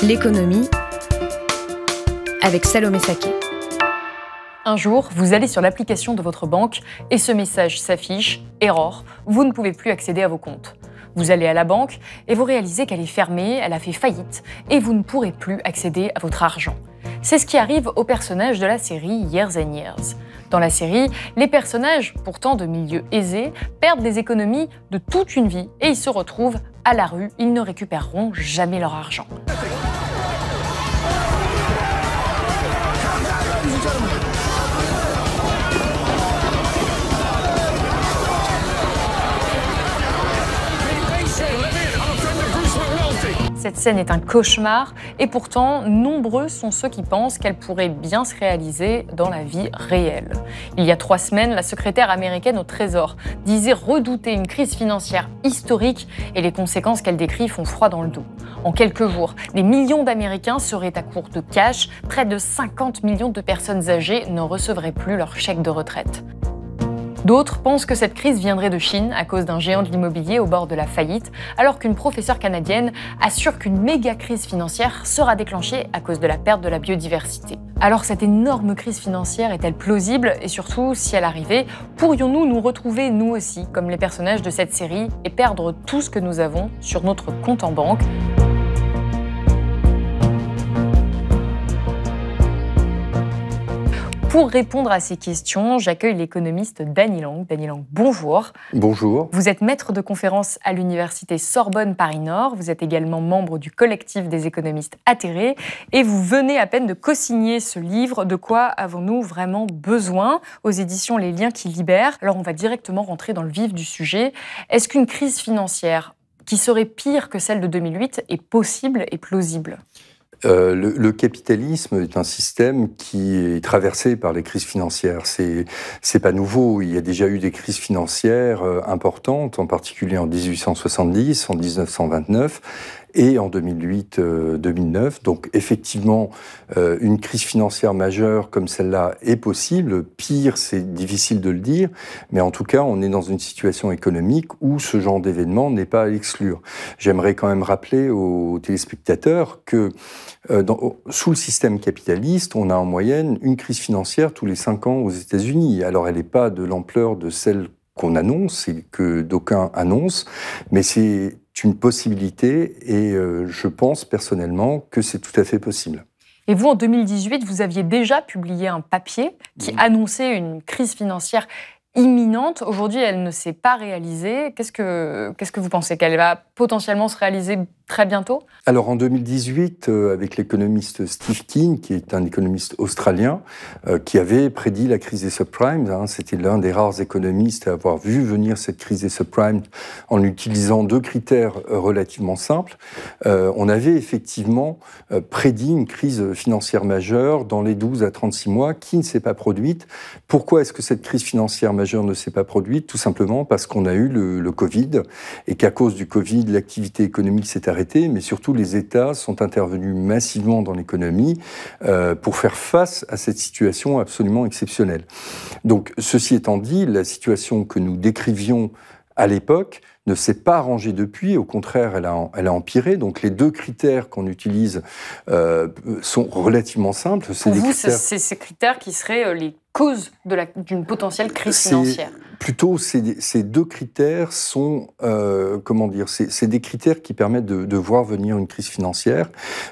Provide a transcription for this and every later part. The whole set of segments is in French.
L'économie avec Salomé Saké. Un jour, vous allez sur l'application de votre banque et ce message s'affiche Error, vous ne pouvez plus accéder à vos comptes. Vous allez à la banque et vous réalisez qu'elle est fermée, elle a fait faillite et vous ne pourrez plus accéder à votre argent. C'est ce qui arrive aux personnages de la série Years and Years. Dans la série, les personnages, pourtant de milieux aisés, perdent des économies de toute une vie et ils se retrouvent à la rue, ils ne récupéreront jamais leur argent. Cette scène est un cauchemar et pourtant nombreux sont ceux qui pensent qu'elle pourrait bien se réaliser dans la vie réelle. Il y a trois semaines, la secrétaire américaine au Trésor disait redouter une crise financière historique et les conséquences qu'elle décrit font froid dans le dos. En quelques jours, des millions d'Américains seraient à court de cash, près de 50 millions de personnes âgées ne recevraient plus leur chèque de retraite. D'autres pensent que cette crise viendrait de Chine à cause d'un géant de l'immobilier au bord de la faillite, alors qu'une professeure canadienne assure qu'une méga crise financière sera déclenchée à cause de la perte de la biodiversité. Alors cette énorme crise financière est-elle plausible? Et surtout, si elle arrivait, pourrions-nous nous retrouver nous aussi comme les personnages de cette série et perdre tout ce que nous avons sur notre compte en banque? Pour répondre à ces questions, j'accueille l'économiste Dany Lang. Dany Lang, bonjour. Bonjour. Vous êtes maître de conférence à l'université Sorbonne Paris-Nord. Vous êtes également membre du collectif des économistes atterrés et vous venez à peine de co-signer ce livre. De quoi avons-nous vraiment besoin aux éditions Les Liens qui libèrent? Alors on va directement rentrer dans le vif du sujet. Est-ce qu'une crise financière qui serait pire que celle de 2008 est possible et plausible? Euh, le, capitalisme est un système qui est traversé par les crises financières. C'est c'est pas nouveau. Il y a déjà eu des crises financières euh, importantes, en particulier en 1870, en 1929 et en 2008-2009. Euh, Donc effectivement, euh, une crise financière majeure comme celle-là est possible. Pire, c'est difficile de le dire, mais en tout cas, on est dans une situation économique où ce genre d'événement n'est pas à exclure. J'aimerais quand même rappeler aux téléspectateurs que euh, sous le système capitaliste, on a en moyenne une crise financière tous les cinq ans aux États-Unis. Alors elle n'est pas de l'ampleur de celle qu'on annonce et que d'aucuns annoncent, mais c'est une possibilité et euh, je pense personnellement que c'est tout à fait possible. Et vous, en 2018, vous aviez déjà publié un papier qui annonçait une crise financière imminente. Aujourd'hui, elle ne s'est pas réalisée. Qu'est-ce que, qu'est-ce que vous pensez? Qu'elle va potentiellement se réaliser très bientôt Alors en 2018, euh, avec l'économiste Steve Keen, qui est un économiste australien, euh, qui avait prédit la crise des subprimes, hein, c'était l'un des rares économistes à avoir vu venir cette crise des subprimes en utilisant deux critères euh, relativement simples, on avait effectivement prédit une crise financière majeure dans les 12 à 36 mois qui ne s'est pas produite. Pourquoi est-ce que cette crise financière majeure ne s'est pas produite? Tout simplement parce qu'on a eu le Covid et qu'à cause du Covid, l'activité économique s'est arrêtée mais surtout les États sont intervenus massivement dans l'économie euh, pour faire face à cette situation absolument exceptionnelle. Donc, ceci étant dit, la situation que nous décrivions à l'époque ne s'est pas arrangée depuis, au contraire, elle a, elle a empiré. Donc les deux critères qu'on utilise euh, sont relativement simples. Pour vous, c'est ces critères qui seraient euh, les causes d'une potentielle crise financière Plutôt, ces, ces, deux critères sont, euh, comment dire, c'est des critères qui permettent de, de, voir venir une crise financière.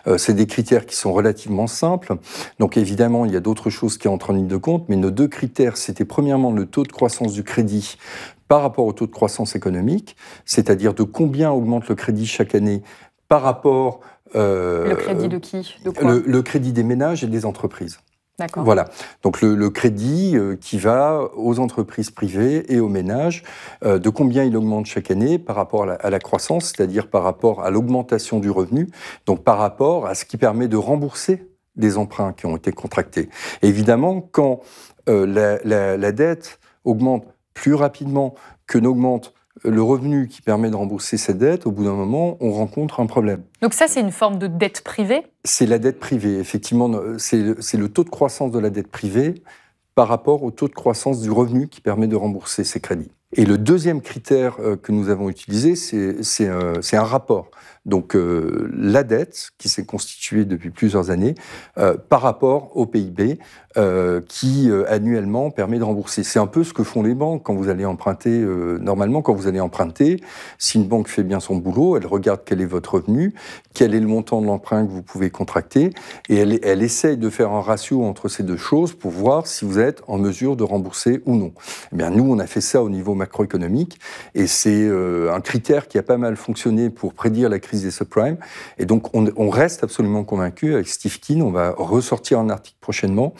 Euh, c'est des critères qui sont relativement simples. Donc évidemment, il y a d'autres choses qui entrent en ligne de compte, mais nos deux critères, c'était premièrement le taux de croissance du crédit par rapport au taux de croissance économique, c'est-à-dire de combien augmente le crédit chaque année par rapport... Euh, le crédit de qui? Le, crédit des ménages et des entreprises. Voilà. Donc le, crédit euh, qui va aux entreprises privées et aux ménages, euh, de combien il augmente chaque année par rapport à la, croissance, c'est-à-dire par rapport à l'augmentation du revenu, donc par rapport à ce qui permet de rembourser des emprunts qui ont été contractés. évidemment, quand euh, la, la dette augmente plus rapidement que n'augmente le revenu qui permet de rembourser cette dette, au bout d'un moment, on rencontre un problème. Donc ça, c'est une forme de dette privée? C'est la dette privée, effectivement. C'est le, taux de croissance de la dette privée par rapport au taux de croissance du revenu qui permet de rembourser ces crédits. Et le deuxième critère euh, que nous avons utilisé, c'est un rapport donc euh, la dette qui s'est constituée depuis plusieurs années euh, par rapport au PIB qui annuellement permet de rembourser. C'est un peu ce que font les banques quand vous allez emprunter. normalement, quand vous allez emprunter, si une banque fait bien son boulot, elle regarde quel est votre revenu, quel est le montant de l'emprunt que vous pouvez contracter, et elle, elle essaye de faire un ratio entre ces deux choses pour voir si vous êtes en mesure de rembourser ou non. Eh bien, nous, on a fait ça au niveau macroéconomique, et c'est un critère qui a pas mal fonctionné pour prédire la crise des subprimes. Et donc, on, reste absolument convaincu avec Steve Keen, on va ressortir un article prochainement,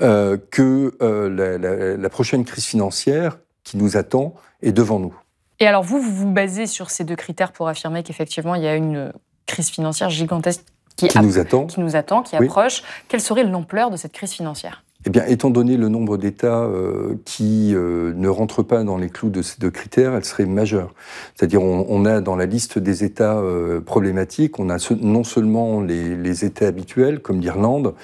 euh, que euh, la, prochaine crise financière qui nous attend est devant nous. Et alors, vous, vous vous basez sur ces deux critères pour affirmer qu'effectivement, il y a une crise financière gigantesque qui, nous attend, qui, nous attend, qui approche. Quelle serait l'ampleur de cette crise financière? Eh bien, étant donné le nombre d'États euh, qui euh, ne rentrent pas dans les clous de ces deux critères, elle serait majeure. C'est-à-dire, on, a dans la liste des États euh, problématiques, on a non seulement les, États habituels, comme l'Irlande,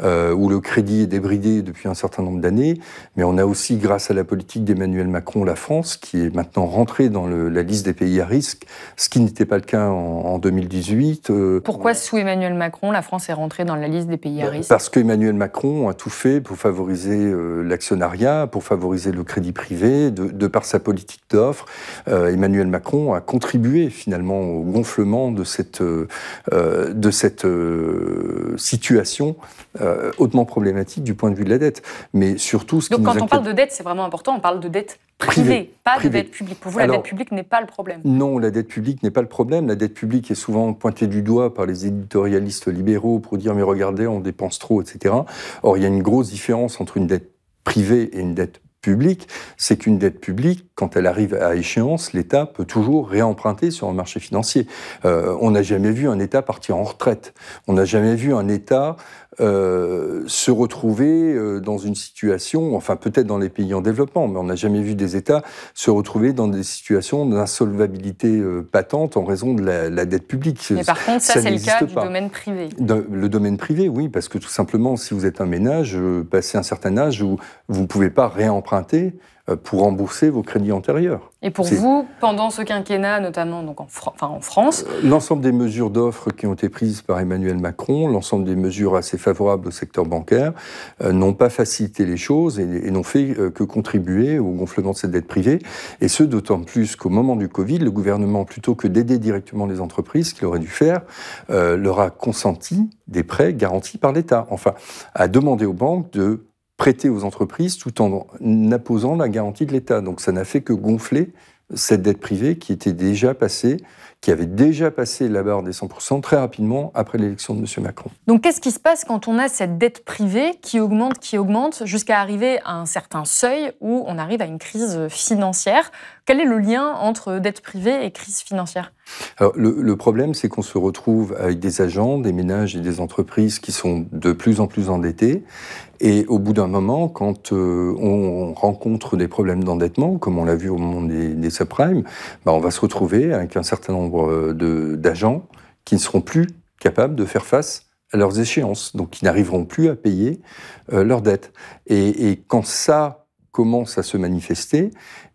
où le crédit est débridé depuis un certain nombre d'années, mais on a aussi, grâce à la politique d'Emmanuel Macron, la France, qui est maintenant rentrée dans la liste des pays à risque, ce qui n'était pas le cas en, 2018. Pourquoi, sous Emmanuel Macron, la France est rentrée dans la liste des pays à risque? Parce qu'Emmanuel Macron a tout fait pour favoriser euh, l'actionnariat, pour favoriser le crédit privé, de, par sa politique d'offre. Euh, Emmanuel Macron a contribué finalement au gonflement de cette, euh, de cette situation hautement problématique du point de vue de la dette. Mais surtout, ce Donc quand on parle de dette, c'est vraiment important, on parle de dette privée, pas de dette publique. Pour vous, la dette publique n'est pas le problème Non, la dette publique n'est pas le problème. La dette publique est souvent pointée du doigt par les éditorialistes libéraux pour dire mais regardez, on dépense trop, etc. Or, il y a une grosse différence entre une dette privée et une dette publique, c'est qu'une dette publique, quand elle arrive à échéance, l'État peut toujours réemprunter sur un marché financier. Euh, on n'a jamais vu un État partir en retraite. On n'a jamais vu un État euh, se retrouver euh, dans une situation, enfin peut-être dans les pays en développement, mais on n'a jamais vu des États se retrouver dans des situations d'insolvabilité euh, patente en raison de la, dette publique. Mais par contre, ça, c'est le cas du domaine privé. le domaine privé, oui, parce que tout simplement, si vous êtes un ménage, passé un certain âge, où vous ne pouvez pas réemprunter, pour rembourser vos crédits antérieurs. Et pour vous, pendant ce quinquennat, notamment donc en, enfin, en France euh, L'ensemble des mesures d'offres qui ont été prises par Emmanuel Macron, l'ensemble des mesures assez favorables au secteur bancaire, euh, n'ont pas facilité les choses et, n'ont fait que contribuer au gonflement de cette dette privée. Et ce, d'autant plus qu'au moment du Covid, le gouvernement, plutôt que d'aider directement les entreprises, qu'il aurait dû faire, leur a consenti des prêts garantis par l'État. Enfin, a demandé aux banques de prêter aux entreprises tout en apposant la garantie de l'État. Donc ça n'a fait que gonfler cette dette privée qui était déjà passée, qui avait déjà passé la barre des 100% très rapidement après l'élection de M. Macron. Donc qu'est-ce qui se passe quand on a cette dette privée qui augmente, qui augmente, jusqu'à arriver à un certain seuil où on arrive à une crise financière? Quel est le lien entre dette privée et crise financière? Alors, le, problème, c'est qu'on se retrouve avec des agents, des ménages et des entreprises qui sont de plus en plus endettés. Et au bout d'un moment, quand euh, on rencontre des problèmes d'endettement, comme on l'a vu au moment des, subprimes, bah, on va se retrouver avec un certain nombre euh, d'agents qui ne seront plus capables de faire face à leurs échéances, donc qui n'arriveront plus à payer euh, leurs dettes. Et, quand ça commence à se manifester,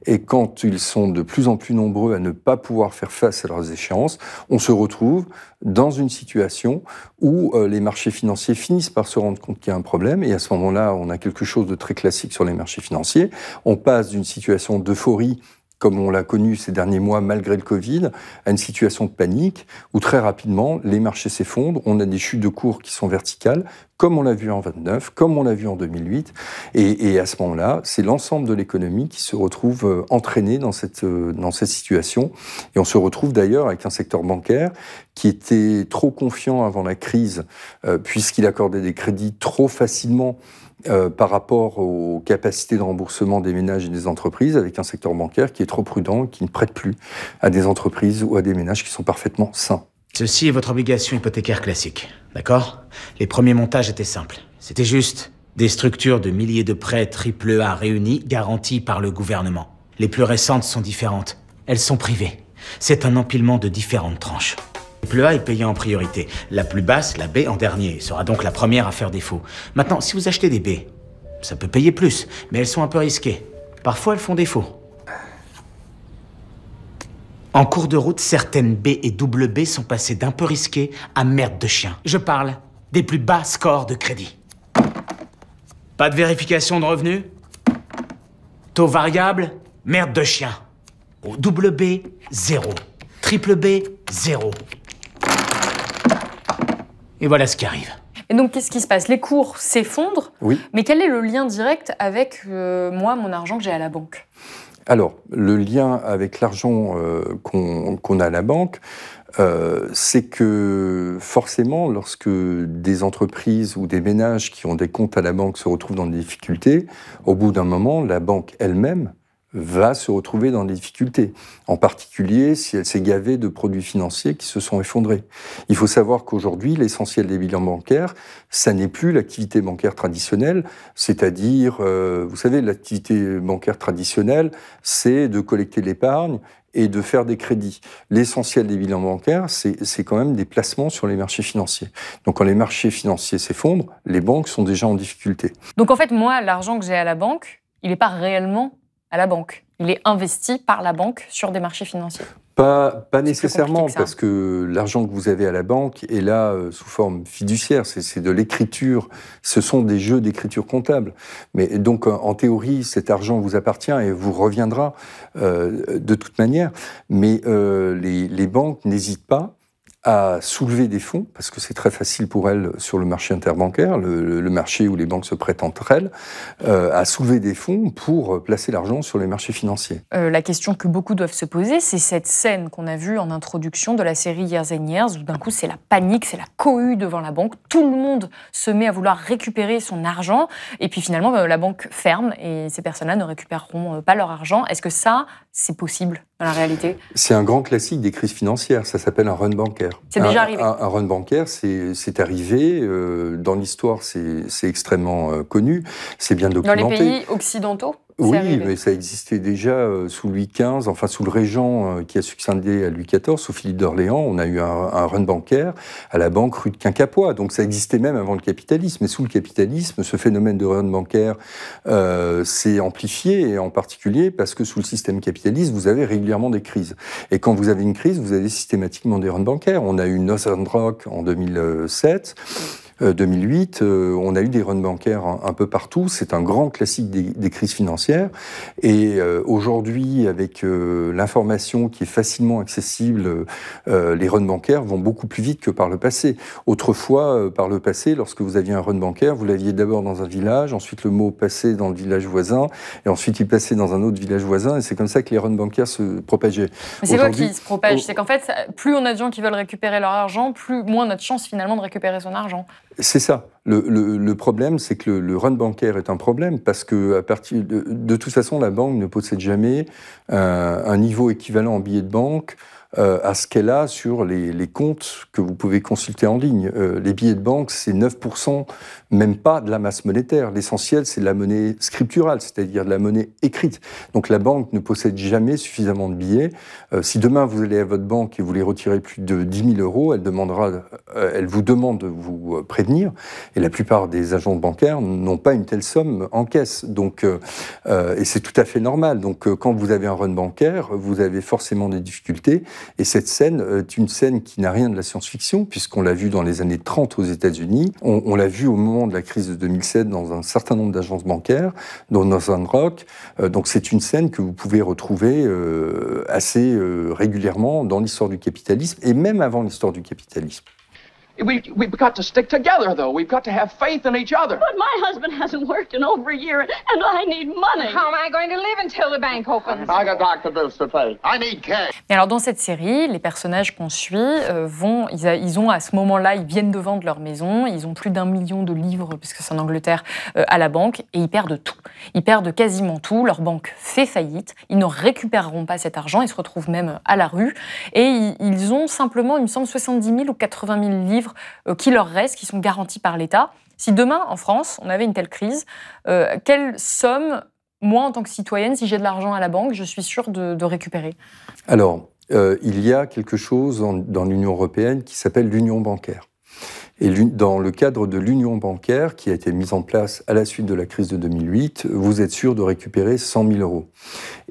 et quand ils sont de plus en plus nombreux à ne pas pouvoir faire face à leurs échéances, on se retrouve dans une situation où euh, les marchés financiers finissent par se rendre compte qu'il y a un problème. Et à ce moment-là, on a quelque chose de très classique sur les marchés financiers. On passe d'une situation d'euphorie comme on l'a connu ces derniers mois malgré le Covid, à une situation de panique où très rapidement les marchés s'effondrent, on a des chutes de cours qui sont verticales, comme on l'a vu en 29, comme on l'a vu en 2008, et, à ce moment-là, c'est l'ensemble de l'économie qui se retrouve euh, entraîné dans cette, euh, dans cette situation, et on se retrouve d'ailleurs avec un secteur bancaire qui était trop confiant avant la crise, euh, puisqu'il accordait des crédits trop facilement par rapport aux capacités de remboursement des ménages et des entreprises, avec un secteur bancaire qui est trop prudent, qui ne prête plus à des entreprises ou à des ménages qui sont parfaitement sains. Ceci est votre obligation hypothécaire classique, d'accord? Les premiers montages étaient simples. C'était juste des structures de milliers de prêts triple A réunis, garantis par le gouvernement. Les plus récentes sont différentes. Elles sont privées. C'est un empilement de différentes tranches. Le A est payé en priorité. La plus basse, la B, en dernier, sera donc la première à faire défaut. Maintenant, si vous achetez des B, ça peut payer plus, mais elles sont un peu risquées. Parfois, elles font défaut. En cours de route, certaines B et double B sont passées d'un peu risquées à merde de chien. Je parle des plus bas scores de crédit. Pas de vérification de revenus? Taux variable? Merde de chien. Au double B, zéro. Triple B, zéro. Et voilà ce qui arrive. Et donc, qu'est-ce qui se passe? Les cours s'effondrent? Oui. Mais quel est le lien direct avec euh, moi, mon argent que j'ai à la banque? Alors, le lien avec l'argent euh, qu'on a à la banque, euh, c'est que forcément, lorsque des entreprises ou des ménages qui ont des comptes à la banque se retrouvent dans des difficultés, au bout d'un moment, la banque elle-même va se retrouver dans des difficultés, en particulier si elle s'est gavée de produits financiers qui se sont effondrés. Il faut savoir qu'aujourd'hui, l'essentiel des bilans bancaires, ça n'est plus l'activité bancaire traditionnelle, c'est-à-dire, euh, vous savez, l'activité bancaire traditionnelle, c'est de collecter l'épargne et de faire des crédits. L'essentiel des bilans bancaires, c'est quand même des placements sur les marchés financiers. Donc quand les marchés financiers s'effondrent, les banques sont déjà en difficulté. Donc en fait, moi, l'argent que j'ai à la banque, il n'est pas réellement à la banque. Il est investi par la banque sur des marchés financiers. Pas, pas nécessairement, parce que l'argent que vous avez à la banque est là euh, sous forme fiduciaire, c'est de l'écriture, ce sont des jeux d'écriture comptable. Mais donc, en théorie, cet argent vous appartient et vous reviendra euh, de toute manière. Mais euh, les, les banques n'hésitent pas à soulever des fonds, parce que c'est très facile pour elles sur le marché interbancaire, le, marché où les banques se prêtent entre elles, euh, à soulever des fonds pour placer l'argent sur les marchés financiers. Euh, la question que beaucoup doivent se poser, c'est cette scène qu'on a vue en introduction de la série Years and Years, où d'un coup c'est la panique, c'est la cohue devant la banque, tout le monde se met à vouloir récupérer son argent, et puis finalement euh, la banque ferme et ces personnes-là ne récupéreront pas leur argent. Est-ce que ça, c'est possible dans la réalité C'est un grand classique des crises financières, ça s'appelle un run bancaire. C'est déjà arrivé. Un, run bancaire, c'est arrivé. Euh, dans l'histoire, c'est extrêmement euh, connu. C'est bien documenté. Dans les pays occidentaux? Oui, mais ça existait déjà euh, sous Louis XV, enfin sous le régent qui a succédé à Louis XIV, sous Philippe d'Orléans. On a eu un, run bancaire à la banque rue de Quincapoix. Donc ça existait même avant le capitalisme. Mais sous le capitalisme, ce phénomène de run bancaire s'est amplifié, et en particulier parce que sous le système capitaliste, vous avez régulièrement des crises. Et quand vous avez une crise, vous avez systématiquement des runs bancaires. On a eu Northern Rock en 2007. 2008, euh, euh, on a eu des runs bancaires un, peu partout. C'est un grand classique des, crises financières. Et euh, aujourd'hui, avec l'information qui est facilement accessible, les runs bancaires vont beaucoup plus vite que par le passé. Autrefois, par le passé, lorsque vous aviez un run bancaire, vous l'aviez d'abord dans un village, ensuite le mot passait dans le village voisin, et ensuite il passait dans un autre village voisin, et c'est comme ça que les runs bancaires se propageaient. C'est quoi qui se propage C'est qu'en fait, plus on a de gens qui veulent récupérer leur argent, plus moins de chance finalement de récupérer son argent. C'est ça. Le, problème, c'est que le, run bancaire est un problème parce que à partir de, toute façon, la banque ne possède jamais un niveau équivalent en billets de banque euh, à ce qu'elle a sur les, comptes que vous pouvez consulter en ligne. Euh, les billets de banque, c'est 9%, même pas de la masse monétaire. L'essentiel, c'est de la monnaie scripturale, c'est-à-dire de la monnaie écrite. Donc la banque ne possède jamais suffisamment de billets. Euh, si demain vous allez à votre banque et vous voulez retirer plus de 10 000 euros, elle, demandera, elle vous demande de vous prévenir. Et la plupart des agents bancaires n'ont pas une telle somme en caisse. Donc, et c'est tout à fait normal. Donc quand vous avez un run bancaire, vous avez forcément des difficultés. Et cette scène est une scène qui n'a rien de la science-fiction, puisqu'on l'a vu dans les années 30 aux États-Unis. On, l'a vu au moment de la crise de 2007 dans un certain nombre d'agences bancaires, dans Northern Rock. donc c'est une scène que vous pouvez retrouver assez régulièrement dans l'histoire du capitalisme et même avant l'histoire du capitalisme. We, we've got to stick together, though. We've got to have faith in each other. But my husband hasn't worked in over a year, and I need money. How am I going to live until the bank opens? I got doctor bills to pay. I need cash. Et alors, dans cette série, les personnages qu'on suit euh, vont, ils, a, ils, ont à ce moment-là, ils viennent de vendre leur maison, ils ont plus d'un million de livres, puisque c'est en Angleterre, euh, à la banque, et ils perdent tout. Ils perdent quasiment tout. Leur banque fait faillite. Ils ne récupéreront pas cet argent. Ils se retrouvent même à la rue. Et ils, ils ont simplement, il me semble, 70 000 ou 80 000 livres euh, qui leur restent, qui sont garantis par l'État. Si demain, en France, on avait une telle crise, euh, quelle somme, moi, en tant que citoyenne, si j'ai de l'argent à la banque, je suis sûre de, récupérer? Alors, euh, il y a quelque chose dans l'Union européenne qui s'appelle l'union bancaire. Et dans le cadre de l'union bancaire qui a été mise en place à la suite de la crise de 2008, vous êtes sûr de récupérer 100 000 euros.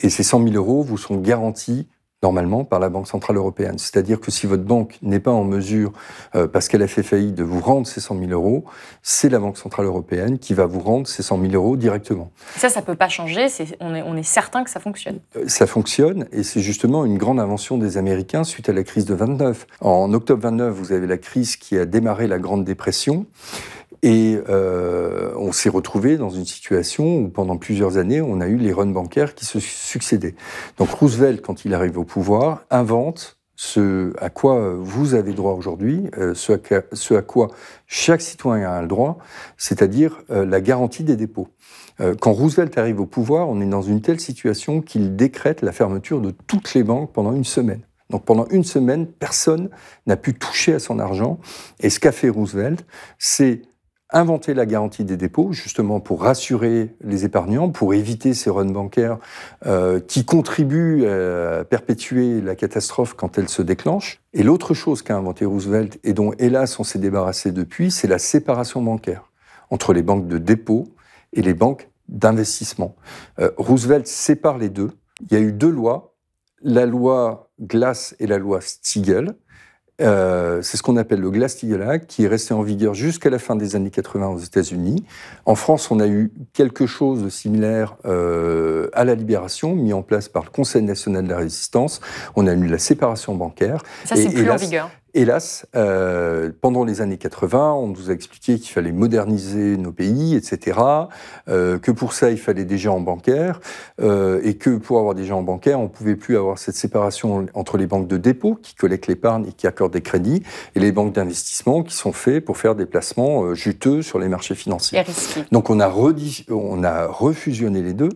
Et ces 100 000 euros vous sont garantis normalement par la Banque Centrale Européenne. C'est-à-dire que si votre banque n'est pas en mesure, euh, parce qu'elle a fait faillite, de vous rendre ces 100 000 euros, c'est la Banque Centrale Européenne qui va vous rendre ces 100 000 euros directement. Ça, ça ne peut pas changer, on, est, on est certain que ça fonctionne. Euh, ça fonctionne, et c'est justement une grande invention des Américains suite à la crise de 29. En octobre 29, vous avez la crise qui a démarré la Grande Dépression, et euh, on s'est retrouvé dans une situation où pendant plusieurs années, on a eu les runs bancaires qui se succédaient. Donc Roosevelt, quand il arrive au pouvoir, invente ce à quoi vous avez droit aujourd'hui, euh, ce, à quoi chaque citoyen a le droit, c'est-à-dire euh, la garantie des dépôts. Quand Roosevelt arrive au pouvoir, on est dans une telle situation qu'il décrète la fermeture de toutes les banques pendant une semaine. Donc pendant une semaine, personne n'a pu toucher à son argent. Et ce qu'a fait Roosevelt, c'est inventer la garantie des dépôts, justement pour rassurer les épargnants, pour éviter ces runs bancaires euh, qui contribuent à perpétuer la catastrophe quand elle se déclenche. Et l'autre chose qu'a inventé Roosevelt, et dont hélas on s'est débarrassé depuis, c'est la séparation bancaire entre les banques de dépôt et les banques d'investissement. Euh, Roosevelt sépare les deux. Il y a eu deux lois, la loi Glass et la loi Stiegel, euh, c'est ce qu'on appelle le Glass-Steagall qui est resté en vigueur jusqu'à la fin des années 80 aux États-Unis. En France, on a eu quelque chose de similaire euh, à la Libération, mis en place par le Conseil national de la résistance. On a eu la séparation bancaire. Ça, c'est plus en vigueur. Hélas, euh, pendant les années 80, on nous a expliqué qu'il fallait moderniser nos pays, etc., euh, que pour ça, il fallait des gens bancaires, euh, et que pour avoir des gens bancaires, on ne pouvait plus avoir cette séparation entre les banques de dépôt, qui collectent l'épargne et qui accordent des crédits, et les banques d'investissement, qui sont faites pour faire des placements juteux sur les marchés financiers. Donc on a, on a refusionné les deux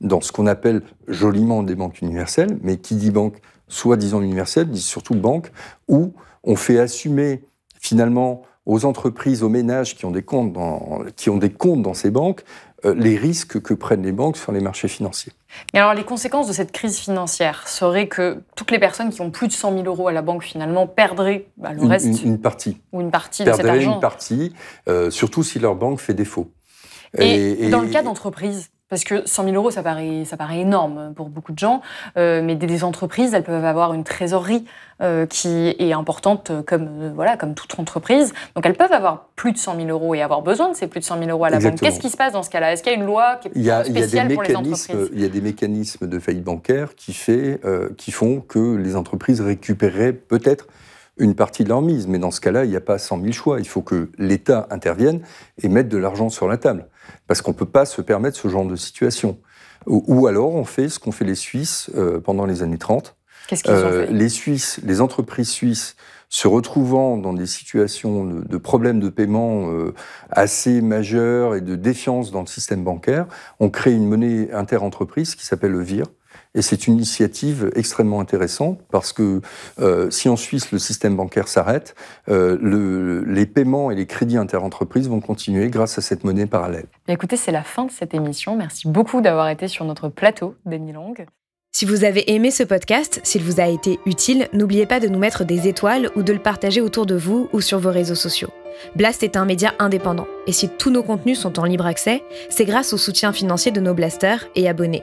dans ce qu'on appelle joliment des banques universelles, mais qui dit banque soi-disant universelle, dit surtout banque, où on fait assumer finalement aux entreprises, aux ménages qui ont des comptes dans, qui ont des comptes dans ces banques, euh, les risques que prennent les banques sur les marchés financiers. Et alors, les conséquences de cette crise financière seraient que toutes les personnes qui ont plus de 100 000 euros à la banque, finalement, perdraient bah, le reste une, partie. Ou une partie de cet argent. une partie, euh, surtout si leur banque fait défaut. Et, dans le cas d'entreprises parce que 100 000 euros, ça paraît, ça paraît énorme pour beaucoup de gens, euh, mais des, entreprises, elles peuvent avoir une trésorerie euh, qui est importante comme, euh, voilà, comme toute entreprise. Donc elles peuvent avoir plus de 100 000 euros et avoir besoin de ces plus de 100 000 euros à la banque. Qu'est-ce qui se passe dans ce cas-là? Est-ce qu'il y a une loi qui est spéciale pour les entreprises? Il y a des mécanismes de faillite bancaire qui, fait, qui font que les entreprises récupéreraient peut-être une partie de leur mise. Mais dans ce cas-là, il n'y a pas 100 000 choix. Il faut que l'État intervienne et mette de l'argent sur la table. Parce qu'on ne peut pas se permettre ce genre de situation. Ou, alors on fait ce qu'ont fait les Suisses euh, pendant les années 30. Qu'est-ce qu'ils ont euh, fait? Les Suisses, les entreprises suisses se retrouvant dans des situations de, problèmes de paiement euh, assez majeurs et de défiance dans le système bancaire, ont créé une monnaie interentreprise qui s'appelle le VIR, et c'est une initiative extrêmement intéressante parce que euh, si en Suisse le système bancaire s'arrête, euh, les paiements et les crédits interentreprises vont continuer grâce à cette monnaie parallèle. écoutez, c'est la fin de cette émission. Merci beaucoup d'avoir été sur notre plateau, Denis Long. Si vous avez aimé ce podcast, s'il vous a été utile, n'oubliez pas de nous mettre des étoiles ou de le partager autour de vous ou sur vos réseaux sociaux. Blast est un média indépendant, et si tous nos contenus sont en libre accès, c'est grâce au soutien financier de nos blasters et abonnés.